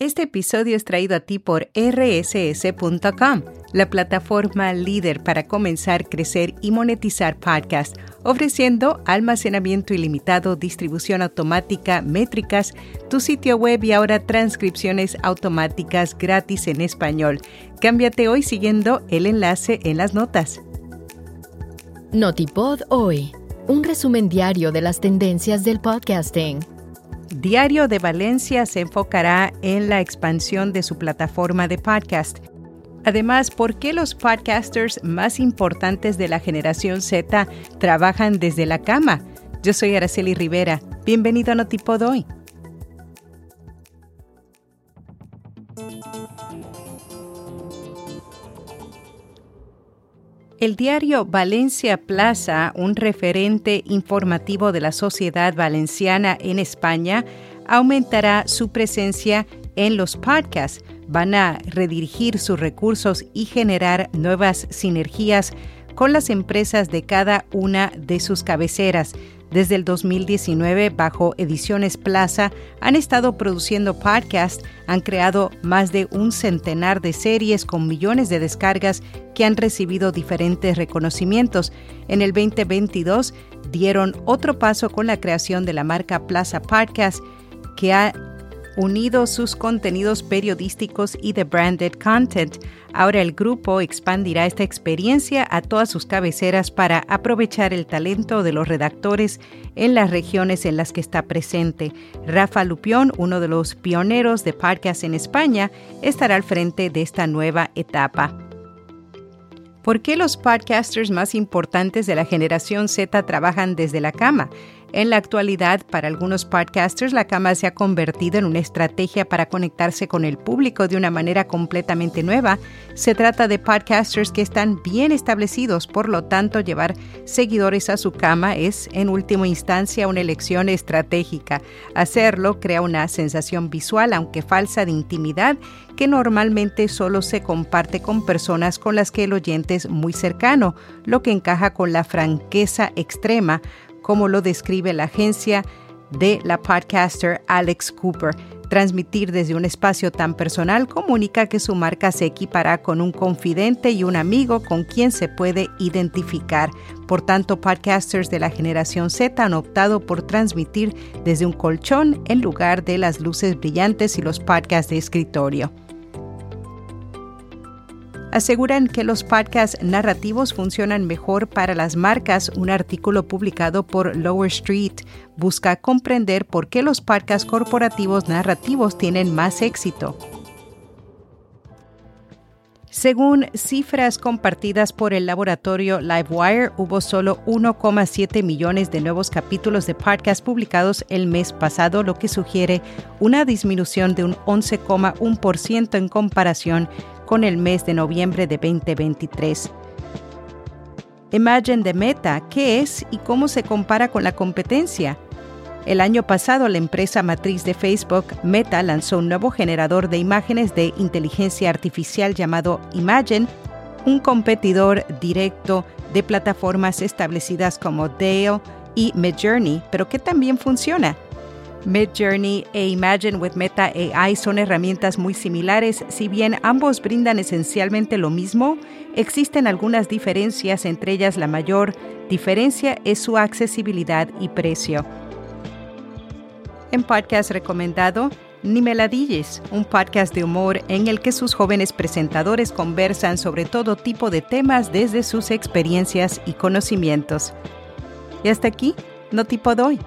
Este episodio es traído a ti por rss.com, la plataforma líder para comenzar, crecer y monetizar podcasts, ofreciendo almacenamiento ilimitado, distribución automática, métricas, tu sitio web y ahora transcripciones automáticas gratis en español. Cámbiate hoy siguiendo el enlace en las notas. Notipod hoy, un resumen diario de las tendencias del podcasting. Diario de Valencia se enfocará en la expansión de su plataforma de podcast. Además, ¿por qué los podcasters más importantes de la generación Z trabajan desde la cama? Yo soy Araceli Rivera. Bienvenido a Notipod hoy. El diario Valencia Plaza, un referente informativo de la sociedad valenciana en España, aumentará su presencia en los podcasts. Van a redirigir sus recursos y generar nuevas sinergias con las empresas de cada una de sus cabeceras. Desde el 2019, bajo Ediciones Plaza, han estado produciendo podcasts, han creado más de un centenar de series con millones de descargas que han recibido diferentes reconocimientos. En el 2022 dieron otro paso con la creación de la marca Plaza Podcast, que ha unido sus contenidos periodísticos y de branded content. Ahora el grupo expandirá esta experiencia a todas sus cabeceras para aprovechar el talento de los redactores en las regiones en las que está presente. Rafa Lupión, uno de los pioneros de podcast en España, estará al frente de esta nueva etapa. ¿Por qué los podcasters más importantes de la generación Z trabajan desde la cama? En la actualidad, para algunos podcasters, la cama se ha convertido en una estrategia para conectarse con el público de una manera completamente nueva. Se trata de podcasters que están bien establecidos, por lo tanto, llevar seguidores a su cama es, en última instancia, una elección estratégica. Hacerlo crea una sensación visual, aunque falsa, de intimidad que normalmente solo se comparte con personas con las que el oyente es muy cercano, lo que encaja con la franqueza extrema como lo describe la agencia de la podcaster Alex Cooper. Transmitir desde un espacio tan personal comunica que su marca se equipará con un confidente y un amigo con quien se puede identificar. Por tanto, podcasters de la generación Z han optado por transmitir desde un colchón en lugar de las luces brillantes y los podcasts de escritorio aseguran que los podcasts narrativos funcionan mejor para las marcas. Un artículo publicado por Lower Street busca comprender por qué los podcasts corporativos narrativos tienen más éxito. Según cifras compartidas por el laboratorio Livewire, hubo solo 1,7 millones de nuevos capítulos de podcast publicados el mes pasado, lo que sugiere una disminución de un 11,1% en comparación con el mes de noviembre de 2023. Imagine de Meta, ¿qué es y cómo se compara con la competencia? El año pasado, la empresa matriz de Facebook, Meta, lanzó un nuevo generador de imágenes de inteligencia artificial llamado Imagine, un competidor directo de plataformas establecidas como Dale y Midjourney, pero que también funciona. Midjourney e Imagine with Meta AI son herramientas muy similares, si bien ambos brindan esencialmente lo mismo, existen algunas diferencias, entre ellas la mayor diferencia es su accesibilidad y precio. En podcast recomendado, Ni Meladilles, un podcast de humor en el que sus jóvenes presentadores conversan sobre todo tipo de temas desde sus experiencias y conocimientos. Y hasta aquí, no tipo doy.